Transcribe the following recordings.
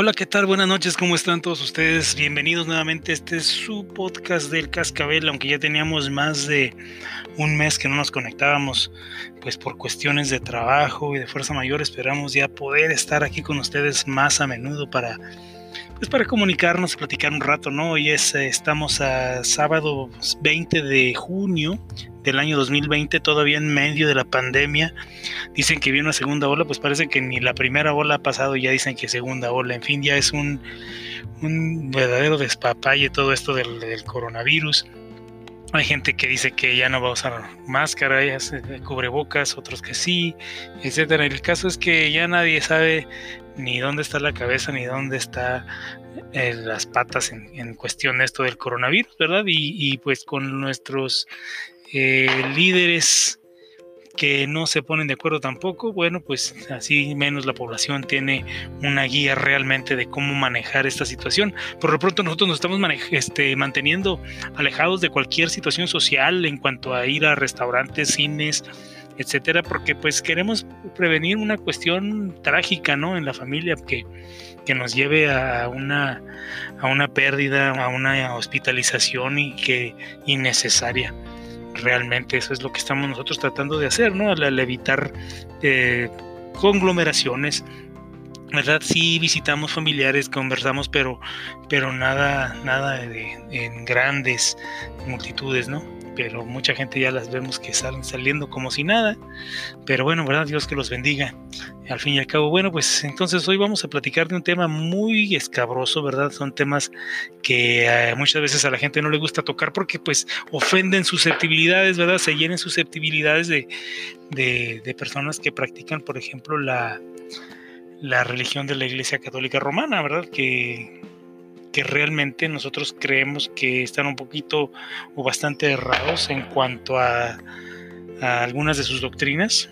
Hola, ¿qué tal? Buenas noches, ¿cómo están todos ustedes? Bienvenidos nuevamente. Este es su podcast del Cascabel, aunque ya teníamos más de un mes que no nos conectábamos, pues por cuestiones de trabajo y de fuerza mayor, esperamos ya poder estar aquí con ustedes más a menudo para pues para comunicarnos, platicar un rato, ¿no? Hoy es, eh, estamos a sábado 20 de junio del año 2020, todavía en medio de la pandemia. Dicen que viene una segunda ola, pues parece que ni la primera ola ha pasado, ya dicen que segunda ola. En fin, ya es un, un verdadero despapalle todo esto del, del coronavirus. Hay gente que dice que ya no va a usar máscara, ya se cubrebocas, otros que sí, etcétera. El caso es que ya nadie sabe ni dónde está la cabeza ni dónde está eh, las patas en, cuestión de esto del coronavirus, ¿verdad? Y, pues con nuestros eh, líderes que no se ponen de acuerdo tampoco, bueno, pues así menos la población tiene una guía realmente de cómo manejar esta situación. Por lo pronto nosotros nos estamos este, manteniendo alejados de cualquier situación social en cuanto a ir a restaurantes, cines, etcétera, porque pues queremos prevenir una cuestión trágica, ¿no? En la familia que, que nos lleve a una, a una pérdida, a una hospitalización y que innecesaria realmente eso es lo que estamos nosotros tratando de hacer, ¿no? Al, evitar eh, conglomeraciones, ¿verdad? Sí visitamos familiares, conversamos, pero, pero nada, nada en grandes multitudes, ¿no? Pero mucha gente ya las vemos que salen saliendo como si nada. Pero bueno, ¿verdad? Dios que los bendiga. Al fin y al cabo, bueno, pues entonces hoy vamos a platicar de un tema muy escabroso, ¿verdad? Son temas que eh, muchas veces a la gente no le gusta tocar porque pues ofenden susceptibilidades, ¿verdad? Se llenen susceptibilidades de, de, personas que practican, por ejemplo, la, la religión de la Iglesia Católica Romana, ¿verdad? Que que realmente nosotros creemos que están un poquito o bastante errados en cuanto a, algunas de sus doctrinas,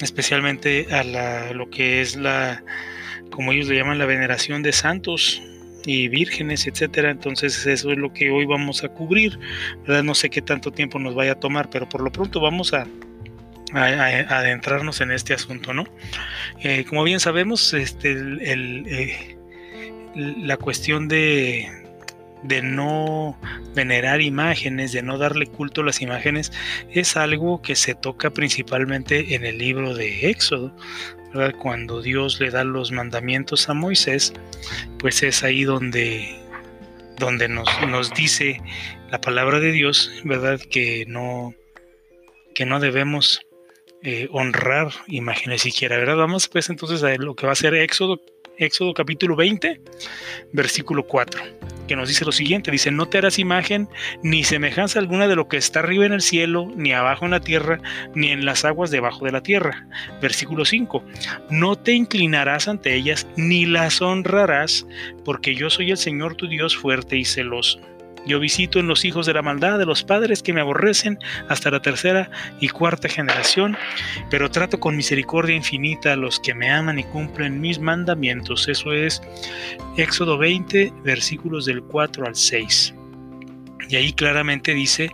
especialmente a lo que es la, como ellos le llaman, la veneración de santos y vírgenes, etcétera. Entonces eso es lo que hoy vamos a cubrir. No sé qué tanto tiempo nos vaya a tomar, pero por lo pronto vamos a, adentrarnos en este asunto, ¿no? Eh, como bien sabemos, este, el, eh, la cuestión de, de no venerar imágenes, de no darle culto a las imágenes, es algo que se toca principalmente en el libro de Éxodo. Cuando Dios le da los mandamientos a Moisés, pues es ahí donde, donde nos, nos dice la palabra de Dios, ¿verdad? Que no, que no debemos eh, honrar imágenes siquiera, ¿verdad? Vamos pues entonces a lo que va a ser Éxodo Éxodo capítulo 20, versículo 4, que nos dice lo siguiente, dice, no te harás imagen ni semejanza alguna de lo que está arriba en el cielo, ni abajo en la tierra, ni en las aguas debajo de la tierra. Versículo 5, no te inclinarás ante ellas, ni las honrarás, porque yo soy el Señor tu Dios fuerte y celoso yo visito en los hijos de la maldad de los padres que me aborrecen hasta la tercera y cuarta generación, pero trato con misericordia infinita a los que me aman y cumplen mis mandamientos. Eso es Éxodo 20, versículos del 4 al 6. Y ahí claramente dice,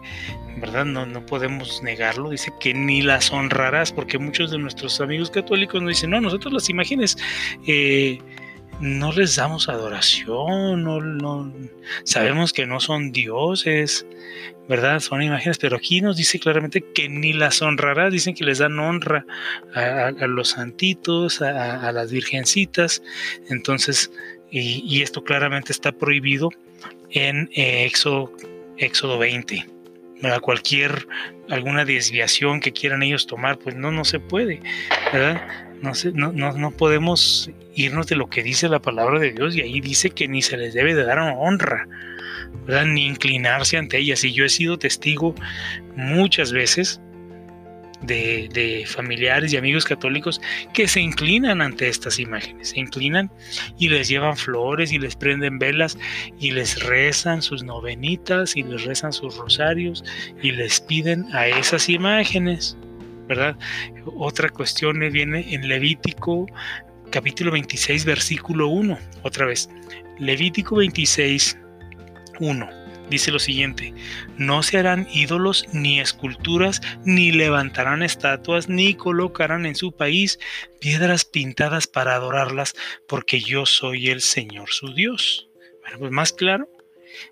¿verdad? No, no podemos negarlo, dice que ni las honrarás, porque muchos de nuestros amigos católicos nos dicen, no, nosotros las imágenes... Eh, no les damos adoración, no, sabemos que no son dioses, ¿verdad? Son imágenes, pero aquí nos dice claramente que ni las honrará, dicen que les dan honra a, los santitos, a, las virgencitas, entonces, y, esto claramente está prohibido en eh, Éxodo, Éxodo 20. ¿verdad? Cualquier, alguna desviación que quieran ellos tomar, pues no, no se puede, ¿verdad? No, no, no, podemos irnos de lo que dice la palabra de Dios y ahí dice que ni se les debe de dar honra, ni inclinarse ante ellas. Y yo he sido testigo muchas veces de, familiares y amigos católicos que se inclinan ante estas imágenes, se inclinan y les llevan flores y les prenden velas y les rezan sus novenitas y les rezan sus rosarios y les piden a esas imágenes. ¿Verdad? Otra cuestión viene en Levítico capítulo 26, versículo 1, otra vez. Levítico 26, 1. dice lo siguiente, no se harán ídolos ni esculturas, ni levantarán estatuas, ni colocarán en su país piedras pintadas para adorarlas, porque yo soy el Señor su Dios. Bueno, pues más claro.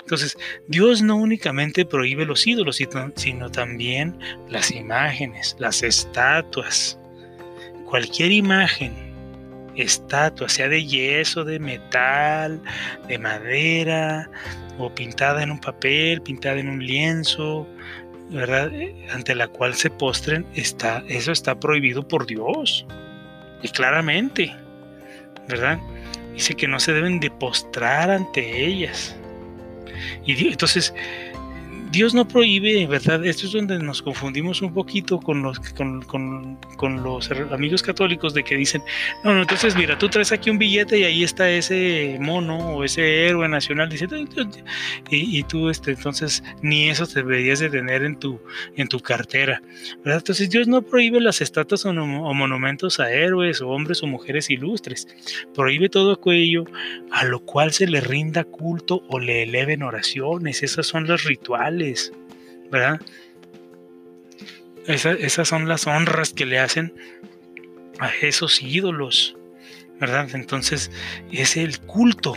Entonces, Dios no únicamente prohíbe los ídolos, sino también las imágenes, las estatuas. Cualquier imagen estatua, sea de yeso, de metal, de madera, o pintada en un papel, pintada en un lienzo, ¿verdad? Ante la cual se postren, está, eso está prohibido por Dios. Y claramente, ¿verdad? Dice que no se deben de postrar ante ellas. Y entonces, Dios no prohíbe, ¿verdad? Esto es donde nos confundimos un poquito con los, amigos católicos de que dicen, no, no, entonces mira, tú traes aquí un billete y ahí está ese mono o ese héroe nacional, dice, y, tú, este, entonces, ni eso te deberías de tener en tu, en tu cartera. Entonces Dios no prohíbe las estatuas o, o monumentos a héroes o hombres o mujeres ilustres, prohíbe todo aquello a lo cual se le rinda culto o le eleven oraciones, esas son los rituales ¿verdad? esas son las honras que le hacen a esos ídolos, ¿verdad? Entonces es el culto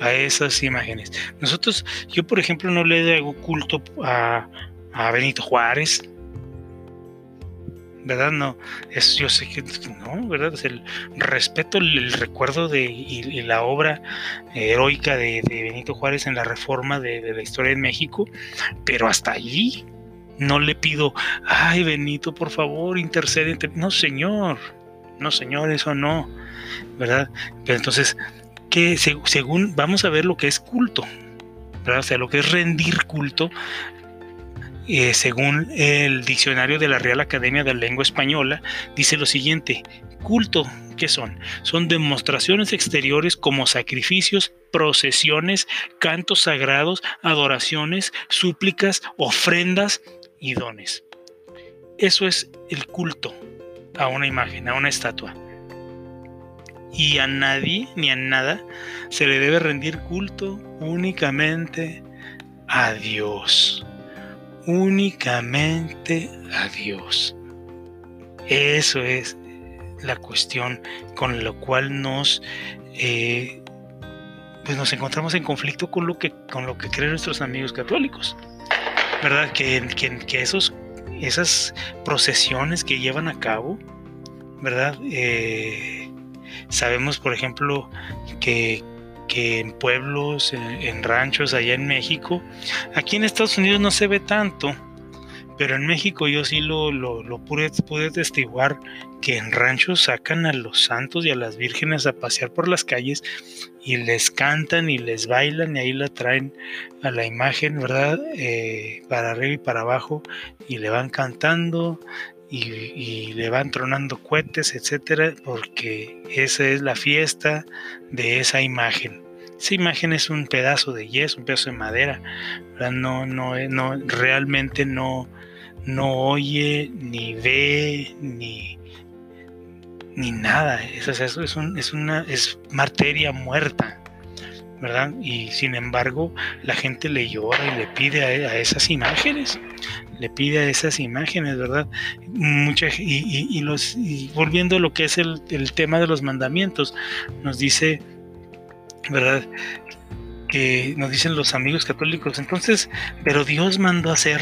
a esas imágenes. Nosotros, yo por ejemplo no le hago culto a, a Benito Juárez, ¿verdad? No, es, yo sé que no, ¿verdad? Es el respeto, el, recuerdo de y, la obra heroica de, Benito Juárez en la reforma de, la historia de México, pero hasta allí no le pido, ay Benito, por favor, intercede. No, señor, no, señor, eso no, ¿verdad? Pero entonces, que según, vamos a ver lo que es culto, ¿verdad? O sea, lo que es rendir culto eh, según el diccionario de la Real Academia de la Lengua Española, dice lo siguiente, culto, ¿qué son? Son demostraciones exteriores como sacrificios, procesiones, cantos sagrados, adoraciones, súplicas, ofrendas y dones. Eso es el culto a una imagen, a una estatua. Y a nadie ni a nada se le debe rendir culto únicamente a Dios únicamente a Dios. Eso es la cuestión con la cual nos, eh, pues nos encontramos en conflicto con lo que, con lo que creen nuestros amigos católicos. ¿Verdad? Que, que, esos, esas procesiones que llevan a cabo, ¿verdad? Eh, sabemos, por ejemplo, que, que en pueblos, en, ranchos allá en México. Aquí en Estados Unidos no se ve tanto, pero en México yo sí lo, lo, pude, pude, testiguar que en ranchos sacan a los santos y a las vírgenes a pasear por las calles y les cantan y les bailan y ahí la traen a la imagen, ¿verdad? Eh, para arriba y para abajo y le van cantando y, le van tronando cohetes, etcétera, porque esa es la fiesta de esa imagen. Esa imagen es un pedazo de yeso, un pedazo de madera, No, no, no, realmente no, no oye, ni ve, ni, ni nada. Es, eso es, es, una es materia muerta. ¿verdad? Y sin embargo, la gente le llora y le pide a, esas imágenes, le pide esas imágenes, ¿verdad? Mucha, y, los, volviendo a lo que es el, tema de los mandamientos, nos dice, ¿verdad? Que nos dicen los amigos católicos, entonces, pero Dios mandó a hacer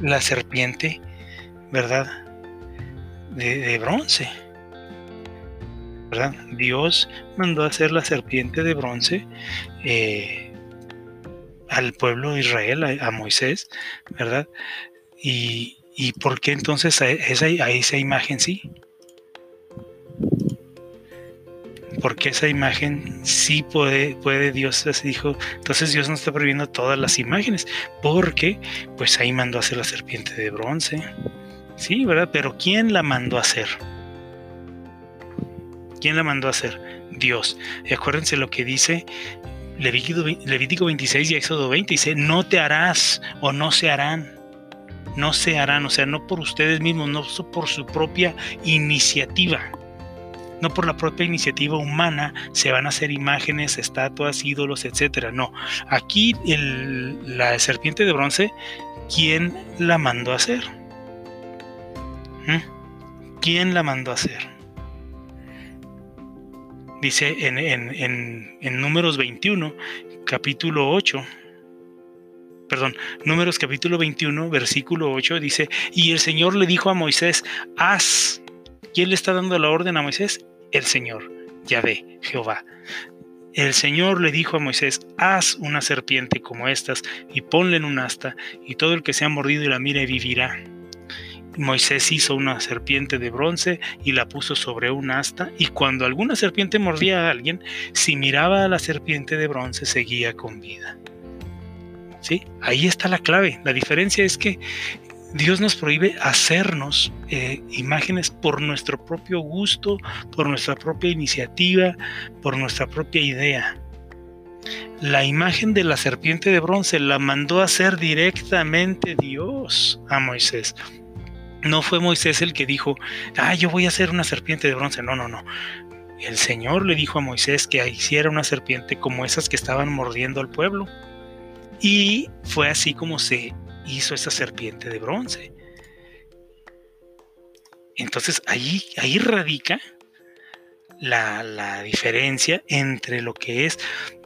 la serpiente, ¿verdad? De, bronce Dios mandó a hacer la serpiente de bronce eh, al pueblo de Israel, a, Moisés, ¿verdad? Y, por qué entonces a esa, a esa imagen sí? porque esa imagen sí puede, puede Dios, dijo, entonces Dios no está prohibiendo todas las imágenes, porque pues ahí mandó a hacer la serpiente de bronce, sí, ¿verdad? Pero ¿quién la mandó a hacer? ¿Quién la mandó a hacer? Dios. Y acuérdense lo que dice Levítico, 26 y Éxodo 20. Dice, no te harás o no se harán. No se harán, o sea, no por ustedes mismos, no por su propia iniciativa. no por la propia iniciativa humana se van a hacer imágenes, estatuas, ídolos, etcétera. No, aquí la serpiente de bronce, ¿quién la mandó a hacer? ¿Mm? ¿Quién la mandó a hacer? Dice en, en, en Números 21, capítulo 8, perdón, Números capítulo 21, versículo 8 dice, y el Señor le dijo a Moisés, haz. ¿Quién le está dando la orden a Moisés? El Señor, Yahvé, Jehová. El Señor le dijo a Moisés, haz una serpiente como estas y ponle en un asta, y todo el que sea mordido y la mire vivirá. Moisés hizo una serpiente de bronce y la puso sobre un asta, y cuando alguna serpiente mordía a alguien, si miraba a la serpiente de bronce seguía con vida. ¿sí? Ahí está la clave. La diferencia es que Dios nos prohíbe hacernos eh, imágenes por nuestro propio gusto, por nuestra propia iniciativa, por nuestra propia idea. La imagen de la serpiente de bronce la mandó a hacer directamente Dios a Moisés. No fue Moisés el que dijo, ah, yo voy a hacer una serpiente de bronce. No, no, no. El Señor le dijo a Moisés que hiciera una serpiente como esas que estaban mordiendo al pueblo. Y fue así como se hizo esa serpiente de bronce. Entonces ahí, ahí radica la, diferencia entre lo que es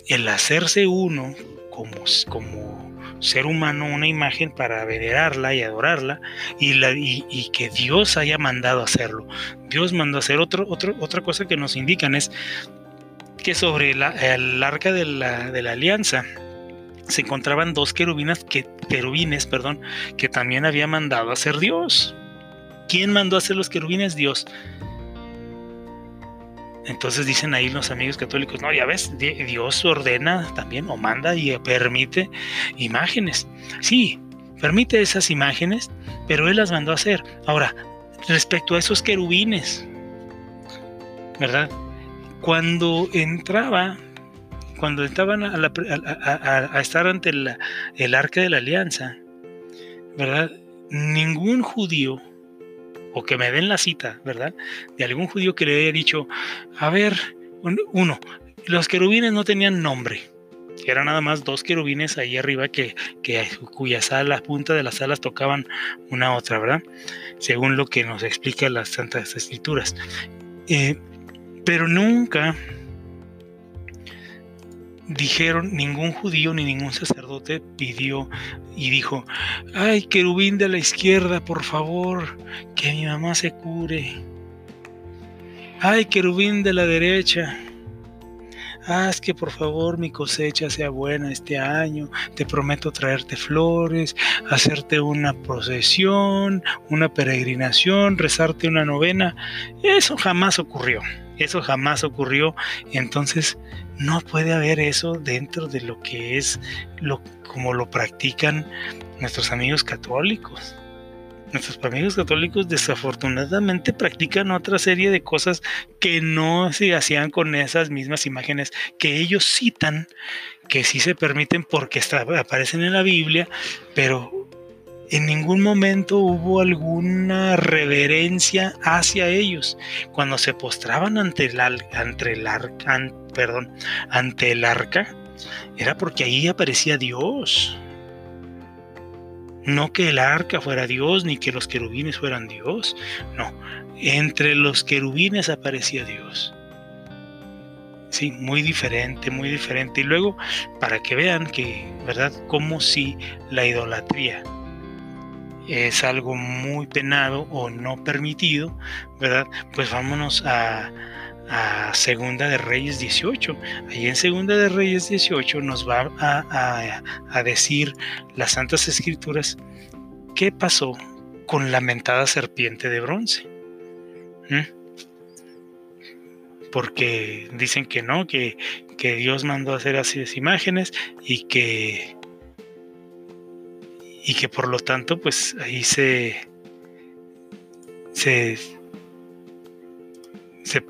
el hacerse uno como, como ser humano una imagen para venerarla y adorarla y, que Dios haya mandado hacerlo. Dios mandó hacer otro, otra cosa que nos indican es que sobre la, el arca de la, de la alianza se encontraban dos querubinas que, querubines, perdón, que también había mandado hacer Dios. ¿Quién mandó hacer los querubines? Dios. Entonces dicen ahí los amigos católicos, no, ya ves, Dios ordena también o manda y permite imágenes. Sí, permite esas imágenes, pero Él las mandó a hacer. Ahora, respecto a esos querubines, ¿verdad? Cuando entraba cuando estaban a, estar ante el arca de la alianza, ¿verdad? Ningún judío, o que me den la cita, ¿verdad? De algún judío que le haya dicho, a ver, uno, los querubines no tenían nombre. Eran nada más dos querubines ahí arriba que, cuyas alas, punta de las alas tocaban una a otra, ¿verdad? Según lo que nos explica las Santas Escrituras. Eh, pero nunca dijeron, ningún judío ni ningún sacerdote pidió y dijo, ay, querubín de la izquierda, por favor, que mi mamá se cure. Ay, querubín de la derecha, haz que por favor mi cosecha sea buena este año, te prometo traerte flores, hacerte una procesión, una peregrinación, rezarte una novena. Eso jamás ocurrió. Eso jamás ocurrió. Entonces, no puede haber eso dentro de lo que es lo como lo practican nuestros amigos católicos. Nuestros amigos católicos desafortunadamente practican otra serie de cosas que no se hacían con esas mismas imágenes que ellos citan, que sí se permiten porque aparecen en la Biblia, pero en ningún momento hubo alguna reverencia hacia ellos. Cuando se postraban ante el, ante el arca, perdón, ante el arca, era porque ahí aparecía Dios. No que el arca fuera Dios, ni que los querubines fueran Dios. No, entre los querubines aparecía Dios. Sí, muy diferente, muy diferente. Y luego, para que vean que, ¿verdad? Como si la idolatría es algo muy penado o no permitido, ¿verdad? Pues vámonos a, Segunda de Reyes 18. Ahí en Segunda de Reyes 18 nos va a, decir las Santas Escrituras qué pasó con la mentada serpiente de bronce. Porque dicen que no, que, que Dios mandó a hacer así las imágenes y que y que por lo tanto pues ahí se, se,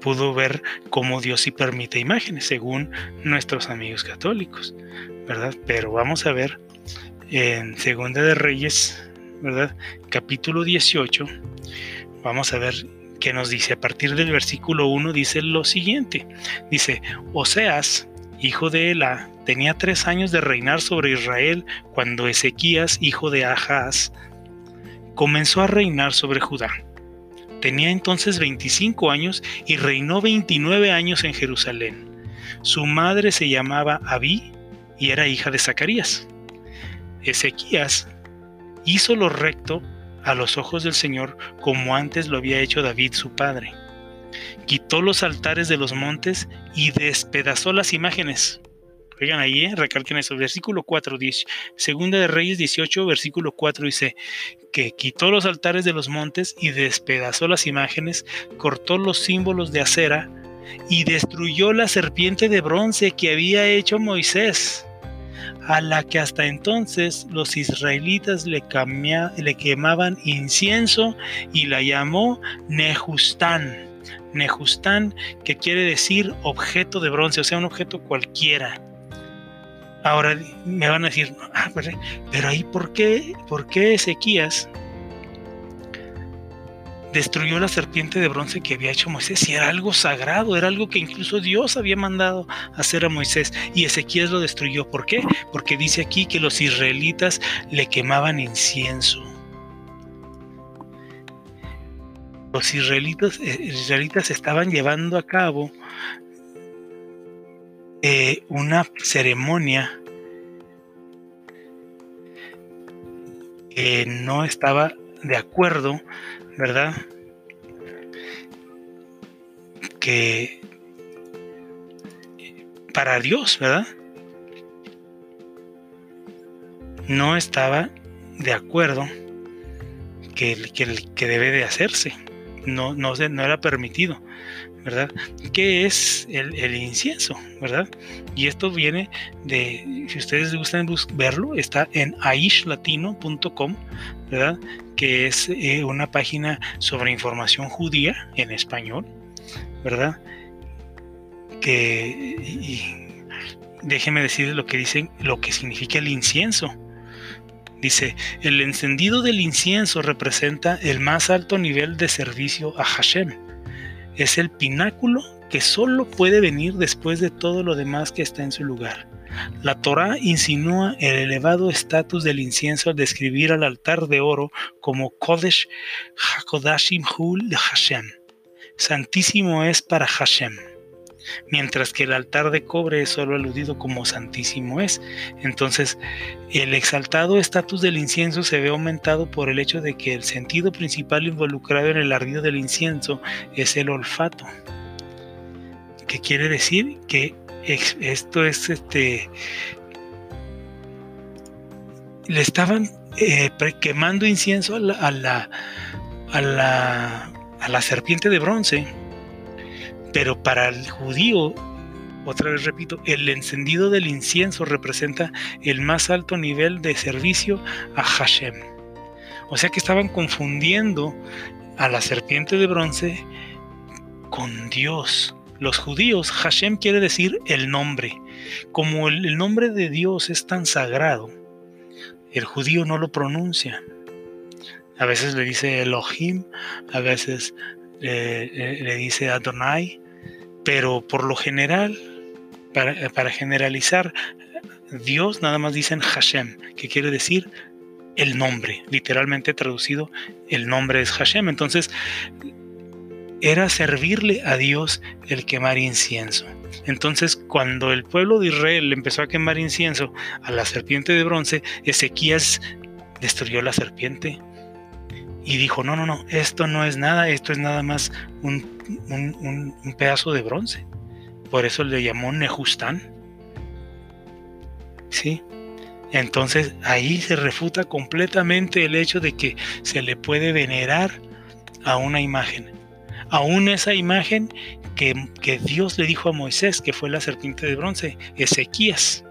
pudo ver cómo Dios sí permite imágenes según nuestros amigos católicos, ¿verdad? Pero vamos a ver en Segunda de Reyes, ¿verdad? Capítulo 18, vamos a ver que nos dice a partir del versículo 1, dice lo siguiente. Dice, Oseas, hijo de Ela, tenía tres años de reinar sobre Israel cuando Ezequías, hijo de Ahaz, comenzó a reinar sobre Judá. Tenía entonces 25 años y reinó 29 años en Jerusalén. Su madre se llamaba Abí y era hija de Zacarías. Ezequías hizo lo recto a los ojos del Señor como antes lo había hecho David su padre. Quitó los altares de los montes y despedazó las imágenes. Oigan ahí, ¿eh? recalquen eso. Versículo 4, 10, Segunda de Reyes 18, versículo 4 dice que quitó los altares de los montes y despedazó las imágenes, cortó los símbolos de acera y destruyó la serpiente de bronce que había hecho Moisés a la que hasta entonces los israelitas le, quemaban incienso y la llamó Nejustán. Nejustán, que quiere decir objeto de bronce, o sea, un objeto cualquiera. Ahora me van a decir, ah, pero ahí, ¿por qué, ¿por qué Ezequías destruyó la serpiente de bronce que había hecho Moisés y era algo sagrado, era algo que incluso Dios había mandado hacer a Moisés y Ezequías lo destruyó. ¿Por qué? Porque dice aquí que los israelitas le quemaban incienso. Los israelitas, eh, israelitas estaban llevando a cabo eh, una ceremonia que no estaba de acuerdo ¿verdad? Que para Dios, ¿verdad? No estaba de acuerdo que, que, que debe de hacerse. No, no, no era permitido. ¿verdad? ¿Qué es el, incienso, verdad? Y esto viene de, si ustedes gustan verlo, está en aishlatino.com, ¿verdad? Que es eh, una página sobre información judía en español, ¿verdad? Que, y, déjenme decir lo que dicen, lo que significa el incienso. Dice, el encendido del incienso representa el más alto nivel de servicio a Hashem es el pináculo que solo puede venir después de todo lo demás que está en su lugar. La Torá insinúa el elevado estatus del incienso al describir al altar de oro como Kodesh HaKodashim Hul Hashem. Santísimo es para Hashem mientras que el altar de cobre es solo aludido como santísimo es. Entonces, el exaltado estatus del incienso se ve aumentado por el hecho de que el sentido principal involucrado en el ardido del incienso es el olfato. ¿Qué quiere decir? Que esto es este... Le estaban eh, quemando incienso a la serpiente de bronce pero para el judío, otra vez repito, el encendido del incienso representa el más alto nivel de servicio a Hashem. O sea que estaban confundiendo a la serpiente de bronce con Dios. Los judíos, Hashem quiere decir el nombre. Como el, nombre de Dios es tan sagrado, el judío no lo pronuncia. A veces le dice Elohim, a veces le dice Adonai, pero por lo general, para, generalizar, Dios nada más dicen Hashem, que quiere decir el nombre, literalmente traducido, el nombre es Hashem. Entonces, era servirle a Dios el quemar incienso. Entonces, cuando el pueblo de Israel empezó a quemar incienso a la serpiente de bronce, Ezequías destruyó la serpiente y dijo, no, no, no, esto no es nada, esto es nada más un, pedazo de bronce. Por eso le llamó Nejustán. ¿Sí? Entonces ahí se refuta completamente el hecho de que se le puede venerar a una imagen. Aún esa imagen que, que Dios le dijo a Moisés, que fue la serpiente de bronce, Ezequías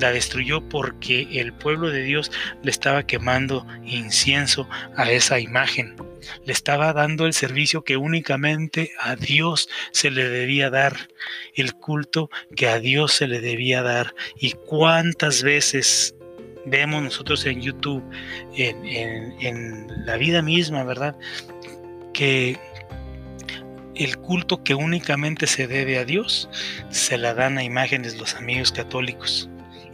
la destruyó porque el pueblo de Dios le estaba quemando incienso a esa imagen. Le estaba dando el servicio que únicamente a Dios se le debía dar, el culto que a Dios se le debía dar. Y cuántas veces vemos nosotros en YouTube, en, la vida misma, ¿verdad? Que el culto que únicamente se debe a Dios, se la dan a imágenes los amigos católicos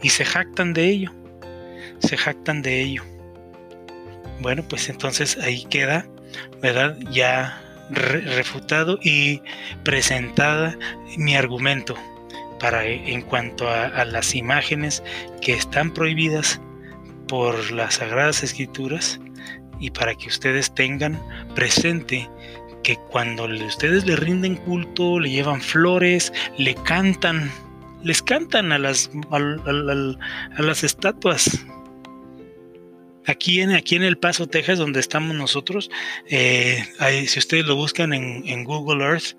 y se jactan de ello, se jactan de ello. Bueno, pues entonces ahí queda, ¿verdad? Ya refutado y presentada mi argumento para en cuanto a las imágenes que están prohibidas por las sagradas escrituras y para que ustedes tengan presente que cuando ustedes le rinden culto, le llevan flores, le cantan, les cantan a las, a, las estatuas. Aquí en, aquí en El Paso, Texas, donde estamos nosotros, eh, si ustedes lo buscan en, Google Earth,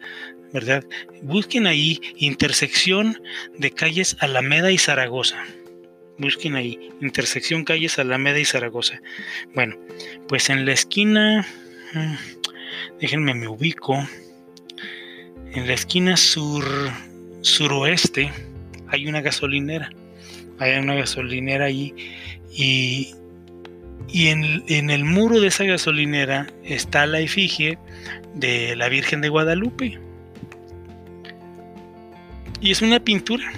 ¿verdad? Busquen ahí intersección de calles Alameda y Zaragoza busquen ahí, intersección calles Alameda y Zaragoza. Bueno, pues en la esquina, mm, déjenme me ubico, en la esquina sur suroeste hay una gasolinera, hay una gasolinera ahí y, y en, en el muro de esa gasolinera está la efigie de la Virgen de Guadalupe. Y es una pintura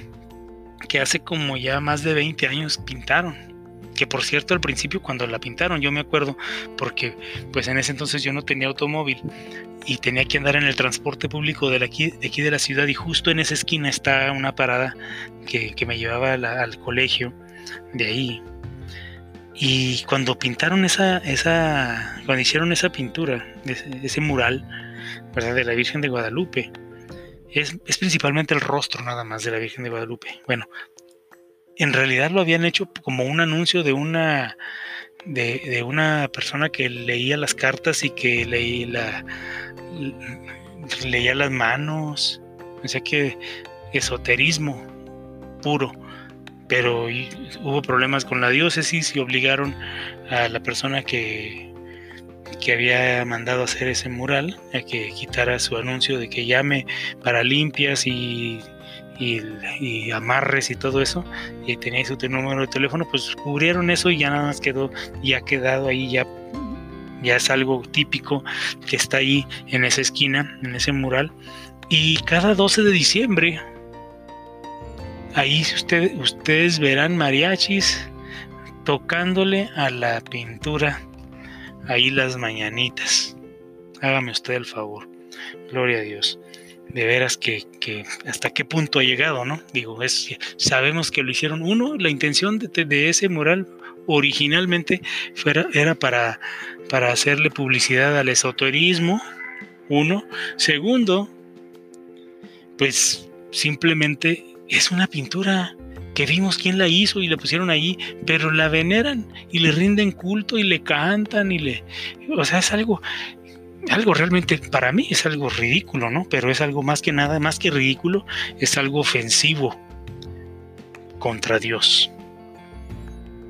que hace como ya más de 20 años pintaron. Que por cierto al principio cuando la pintaron yo me acuerdo porque pues en ese entonces yo no tenía automóvil y tenía que andar en el transporte público de aquí de, aquí de la ciudad y justo en esa esquina está una parada que, me llevaba al colegio de ahí. Y cuando pintaron esa, esa, cuando hicieron esa pintura, ese, ese mural, ¿verdad? De la Virgen de Guadalupe, es, principalmente el rostro nada más de la Virgen de Guadalupe. Bueno, en realidad lo habían hecho como un anuncio de una de, una persona que leía las cartas y que leía leía las manos. O sea que esoterismo puro. Pero hubo problemas con la diócesis y obligaron a la persona que que había mandado hacer ese mural, a que quitara su anuncio de que llame para limpias y, y, amarres y todo eso, y tenía su número de teléfono, pues cubrieron eso y ya nada más quedó, ya ha quedado ahí, ya, ya es algo típico que está ahí en esa esquina, en ese mural. Y cada 12 de diciembre, ahí usted, ustedes verán mariachis tocándole a la pintura ahí las mañanitas. Hágame usted el favor. Gloria a Dios. De veras que, hasta qué punto ha llegado, ¿no? Digo, es, sabemos que lo hicieron. Uno, la intención de, ese mural originalmente era para, para hacerle publicidad al esoterismo. Uno. Segundo, pues simplemente es una pintura que vimos quién la hizo y la pusieron ahí, pero la veneran y le rinden culto y le cantan y le... O sea, es algo, algo realmente, para mí es algo ridículo, ¿no? Pero es algo más que nada, más que ridículo, es algo ofensivo contra Dios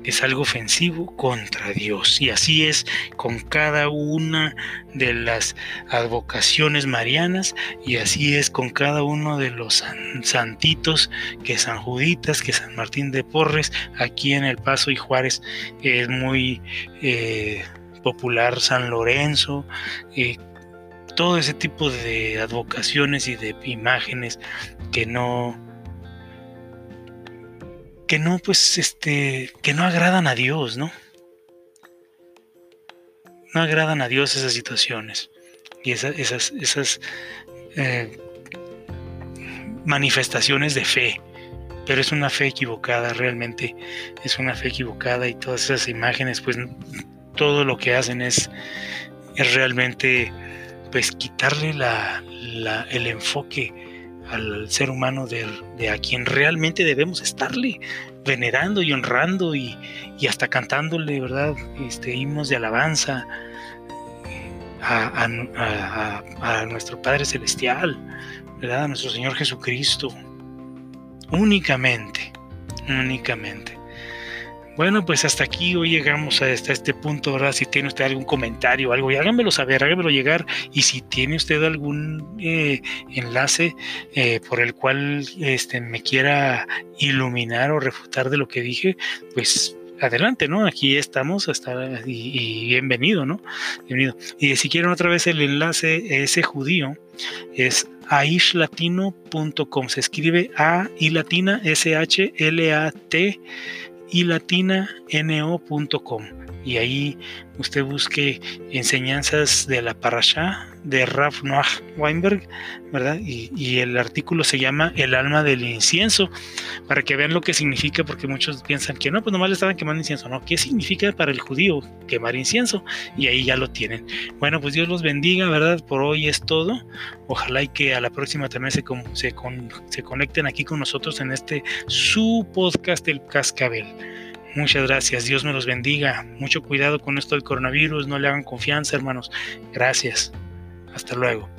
es algo ofensivo contra Dios. Y así es con cada una de las advocaciones marianas y así es con cada uno de los santitos que San Juditas, que San Martín de Porres, aquí en El Paso y Juárez es muy eh, popular San Lorenzo. Eh, todo ese tipo de advocaciones y de imágenes que no que no, pues, este, que no agradan a Dios, ¿no? No agradan a Dios esas situaciones y esas, esas, esas eh, manifestaciones de fe. Pero es una fe equivocada, realmente es una fe equivocada y todas esas imágenes, pues todo lo que hacen es, es realmente, pues quitarle la, el enfoque al ser humano de, a quien realmente debemos estarle venerando y honrando y, hasta cantándole, ¿verdad? Este, himnos de alabanza a, a, nuestro Padre Celestial, ¿verdad? A nuestro Señor Jesucristo. Únicamente, únicamente. Bueno, pues hasta aquí hoy llegamos a este punto, ¿verdad? Si tiene usted algún comentario algo, háganmelo saber, háganmelo llegar. Y si tiene usted algún eh, enlace eh, por el cual este, me quiera iluminar o refutar de lo que dije, pues adelante, ¿no? Aquí estamos hasta, y, bienvenido, ¿no? Bienvenido. Y si quieren otra vez el enlace, ese judío, es aishlatino.com. Se escribe A y latina S H L A T y latina no.com y ahí usted busque enseñanzas de la parasha de Raf Noah Weinberg, ¿verdad? Y, el artículo se llama El alma del incienso, para que vean lo que significa, porque muchos piensan que no, pues nomás le estaban quemando incienso, ¿no? ¿Qué significa para el judío quemar incienso? Y ahí ya lo tienen. Bueno, pues Dios los bendiga, ¿verdad? Por hoy es todo. Ojalá y que a la próxima también se, se, se conecten aquí con nosotros en este su podcast, El Cascabel. Muchas gracias, Dios me los bendiga. Mucho cuidado con esto del coronavirus, no le hagan confianza, hermanos. Gracias. Hasta luego.